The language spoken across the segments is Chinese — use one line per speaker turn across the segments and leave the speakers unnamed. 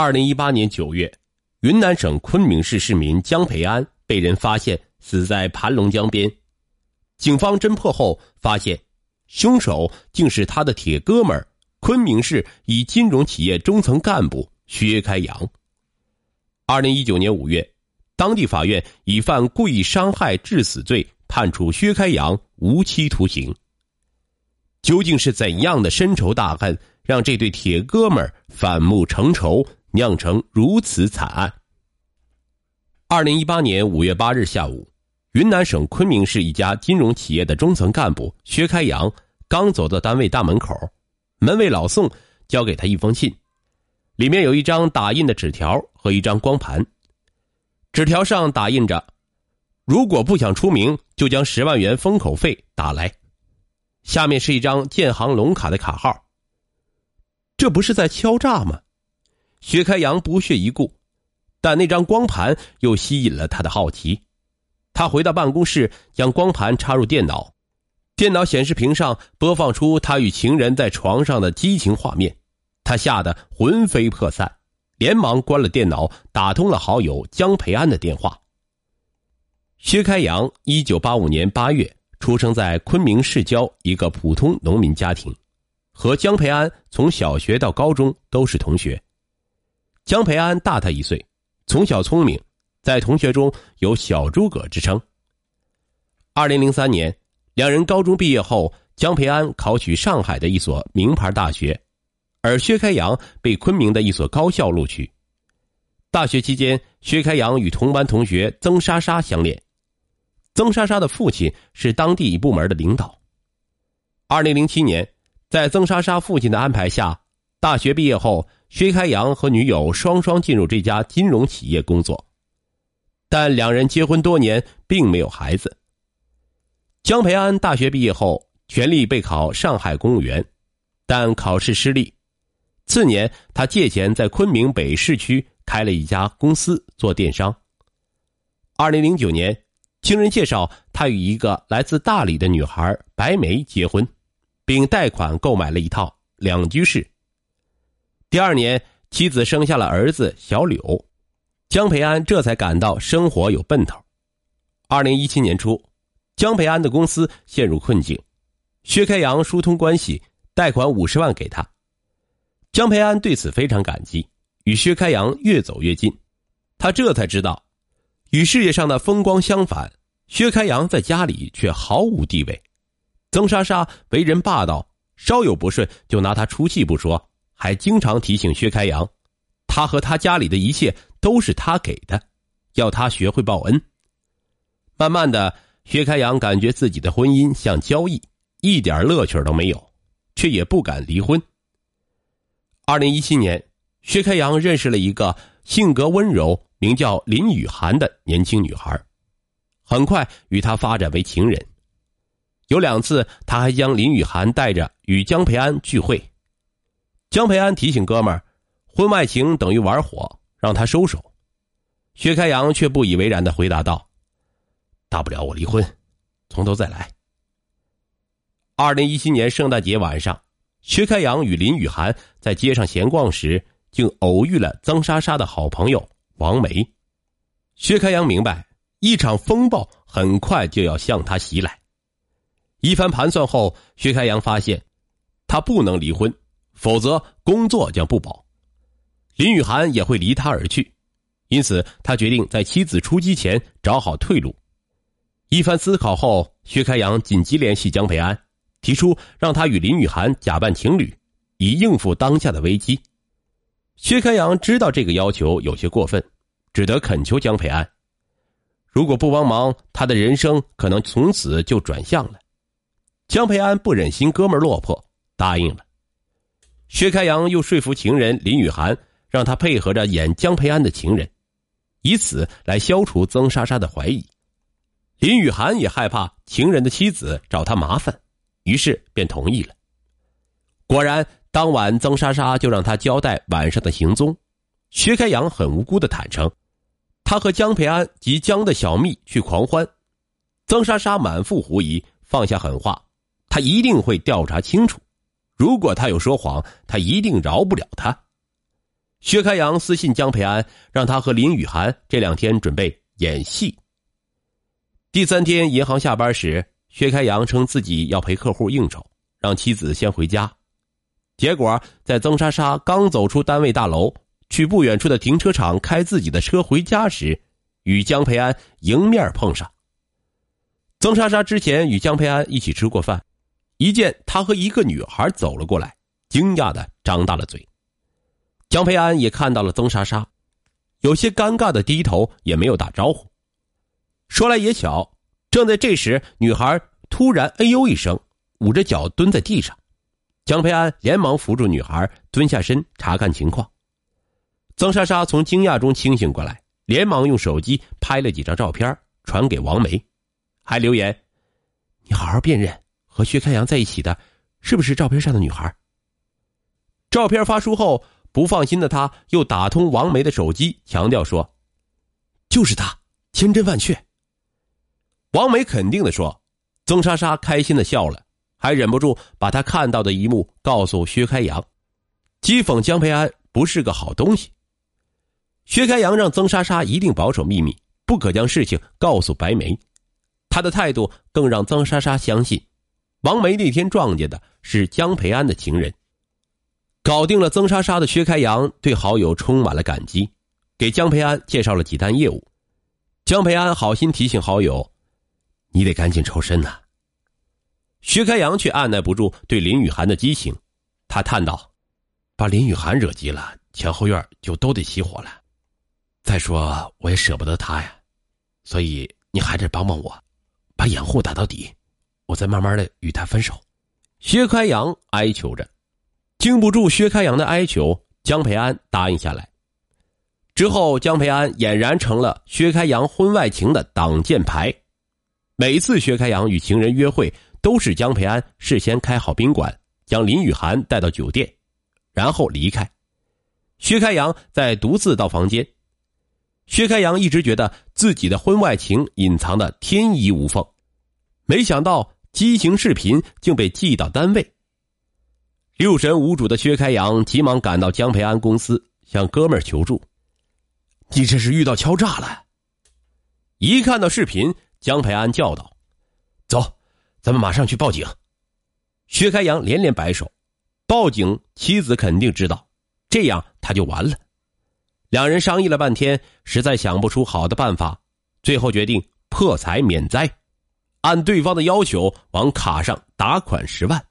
二零一八年九月，云南省昆明市市民江培安被人发现死在盘龙江边。警方侦破后发现，凶手竟是他的铁哥们儿——昆明市一金融企业中层干部薛开阳。二零一九年五月，当地法院以犯故意伤害致死罪判处薛开阳无期徒刑。究竟是怎样的深仇大恨，让这对铁哥们儿反目成仇？酿成如此惨案。二零一八年五月八日下午，云南省昆明市一家金融企业的中层干部薛开阳刚走到单位大门口，门卫老宋交给他一封信，里面有一张打印的纸条和一张光盘。纸条上打印着：“如果不想出名，就将十万元封口费打来。”下面是一张建行龙卡的卡号。这不是在敲诈吗？薛开阳不屑一顾，但那张光盘又吸引了他的好奇。他回到办公室，将光盘插入电脑，电脑显示屏上播放出他与情人在床上的激情画面。他吓得魂飞魄散，连忙关了电脑，打通了好友江培安的电话。薛开阳，一九八五年八月出生在昆明市郊一个普通农民家庭，和江培安从小学到高中都是同学。江培安大他一岁，从小聪明，在同学中有“小诸葛”之称。二零零三年，两人高中毕业后，江培安考取上海的一所名牌大学，而薛开阳被昆明的一所高校录取。大学期间，薛开阳与同班同学曾莎莎相恋，曾莎莎的父亲是当地一部门的领导。二零零七年，在曾莎莎父亲的安排下，大学毕业后。薛开阳和女友双双进入这家金融企业工作，但两人结婚多年，并没有孩子。江培安大学毕业后，全力备考上海公务员，但考试失利。次年，他借钱在昆明北市区开了一家公司做电商。二零零九年，经人介绍，他与一个来自大理的女孩白梅结婚，并贷款购买了一套两居室。第二年，妻子生下了儿子小柳，江培安这才感到生活有奔头。二零一七年初，江培安的公司陷入困境，薛开阳疏通关系，贷款五十万给他。江培安对此非常感激，与薛开阳越走越近。他这才知道，与事业上的风光相反，薛开阳在家里却毫无地位。曾莎莎为人霸道，稍有不顺就拿他出气不说。还经常提醒薛开阳，他和他家里的一切都是他给的，要他学会报恩。慢慢的，薛开阳感觉自己的婚姻像交易，一点乐趣都没有，却也不敢离婚。二零一七年，薛开阳认识了一个性格温柔、名叫林雨涵的年轻女孩，很快与她发展为情人。有两次，他还将林雨涵带着与江培安聚会。江培安提醒哥们儿，婚外情等于玩火，让他收手。薛开阳却不以为然的回答道：“大不了我离婚，从头再来。”二零一七年圣诞节晚上，薛开阳与林雨涵在街上闲逛时，竟偶遇了曾莎莎的好朋友王梅。薛开阳明白，一场风暴很快就要向他袭来。一番盘算后，薛开阳发现，他不能离婚。否则，工作将不保，林雨涵也会离他而去，因此他决定在妻子出击前找好退路。一番思考后，薛开阳紧急联系江培安，提出让他与林雨涵假扮情侣，以应付当下的危机。薛开阳知道这个要求有些过分，只得恳求江培安：如果不帮忙，他的人生可能从此就转向了。江培安不忍心哥们落魄，答应了。薛开阳又说服情人林雨涵，让他配合着演江培安的情人，以此来消除曾莎莎的怀疑。林雨涵也害怕情人的妻子找他麻烦，于是便同意了。果然，当晚曾莎莎就让他交代晚上的行踪。薛开阳很无辜的坦诚，他和江培安及江的小蜜去狂欢。曾莎莎满腹狐疑，放下狠话：“他一定会调查清楚。”如果他有说谎，他一定饶不了他。薛开阳私信江培安，让他和林雨涵这两天准备演戏。第三天银行下班时，薛开阳称自己要陪客户应酬，让妻子先回家。结果在曾莎莎刚走出单位大楼，去不远处的停车场开自己的车回家时，与江培安迎面碰上。曾莎莎之前与江培安一起吃过饭，一见他和一个女孩走了过来，惊讶的张大了嘴。江培安也看到了曾莎莎，有些尴尬的低头，也没有打招呼。说来也巧，正在这时，女孩突然“哎呦”一声，捂着脚蹲在地上。江培安连忙扶住女孩，蹲下身查看情况。曾莎莎从惊讶中清醒过来，连忙用手机拍了几张照片，传给王梅，还留言：“你好好辨认，和薛开阳在一起的，是不是照片上的女孩？”照片发出后，不放心的他又打通王梅的手机，强调说：“就是他，千真万确。”王梅肯定的说，曾莎莎开心的笑了，还忍不住把她看到的一幕告诉薛开阳，讥讽江培安不是个好东西。薛开阳让曾莎莎一定保守秘密，不可将事情告诉白梅。他的态度更让曾莎莎相信，王梅那天撞见的是江培安的情人。搞定了曾莎莎的薛开阳对好友充满了感激，给江培安介绍了几单业务。江培安好心提醒好友。你得赶紧抽身呐！薛开阳却按耐不住对林雨涵的激情，他叹道：“把林雨涵惹急了，前后院就都得起火了。再说我也舍不得她呀，所以你还得帮帮我，把掩护打到底，我再慢慢的与他分手。”薛开阳哀求着，经不住薛开阳的哀求，江培安答应下来。之后，江培安俨然成了薛开阳婚外情的挡箭牌。每次薛开阳与情人约会，都是江培安事先开好宾馆，将林雨涵带到酒店，然后离开。薛开阳再独自到房间。薛开阳一直觉得自己的婚外情隐藏的天衣无缝，没想到激情视频竟被寄到单位。六神无主的薛开阳急忙赶到江培安公司，向哥们儿求助：“你这是遇到敲诈了！”一看到视频。江培安叫道：“走，咱们马上去报警。”薛开阳连连摆手：“报警，妻子肯定知道，这样他就完了。”两人商议了半天，实在想不出好的办法，最后决定破财免灾，按对方的要求往卡上打款十万。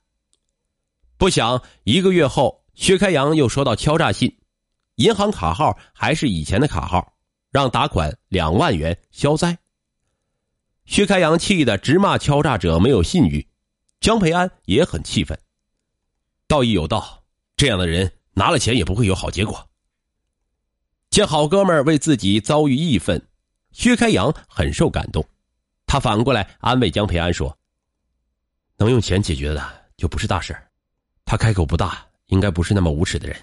不想一个月后，薛开阳又收到敲诈信，银行卡号还是以前的卡号，让打款两万元消灾。薛开阳气得直骂敲诈者没有信誉，江培安也很气愤。道义有道，这样的人拿了钱也不会有好结果。见好哥们为自己遭遇义愤，薛开阳很受感动，他反过来安慰江培安说：“能用钱解决的就不是大事他开口不大，应该不是那么无耻的人。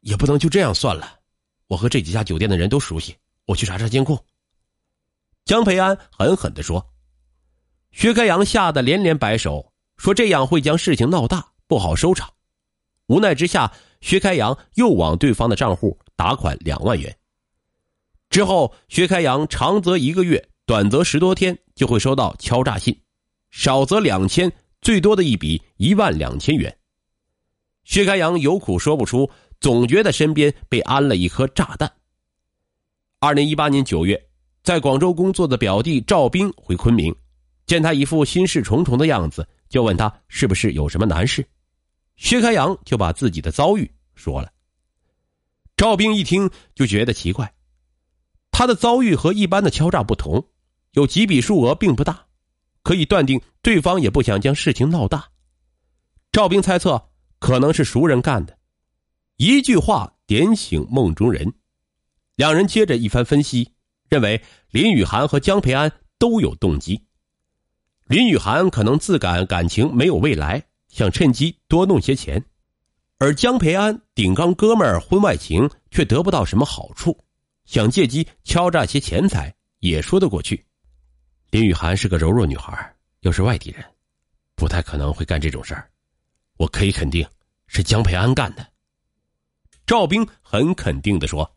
也不能就这样算了，我和这几家酒店的人都熟悉，我去查查监控。”江培安狠狠地说：“薛开阳吓得连连摆手，说这样会将事情闹大，不好收场。”无奈之下，薛开阳又往对方的账户打款两万元。之后，薛开阳长则一个月，短则十多天就会收到敲诈信，少则两千，最多的一笔一万两千元。薛开阳有苦说不出，总觉得身边被安了一颗炸弹。二零一八年九月。在广州工作的表弟赵兵回昆明，见他一副心事重重的样子，就问他是不是有什么难事。薛开阳就把自己的遭遇说了。赵兵一听就觉得奇怪，他的遭遇和一般的敲诈不同，有几笔数额并不大，可以断定对方也不想将事情闹大。赵兵猜测可能是熟人干的，一句话点醒梦中人，两人接着一番分析。认为林雨涵和江培安都有动机。林雨涵可能自感感情没有未来，想趁机多弄些钱；而江培安顶缸哥们儿婚外情却得不到什么好处，想借机敲诈些钱财也说得过去。林雨涵是个柔弱女孩，又是外地人，不太可能会干这种事儿。我可以肯定，是江培安干的。赵兵很肯定的说：“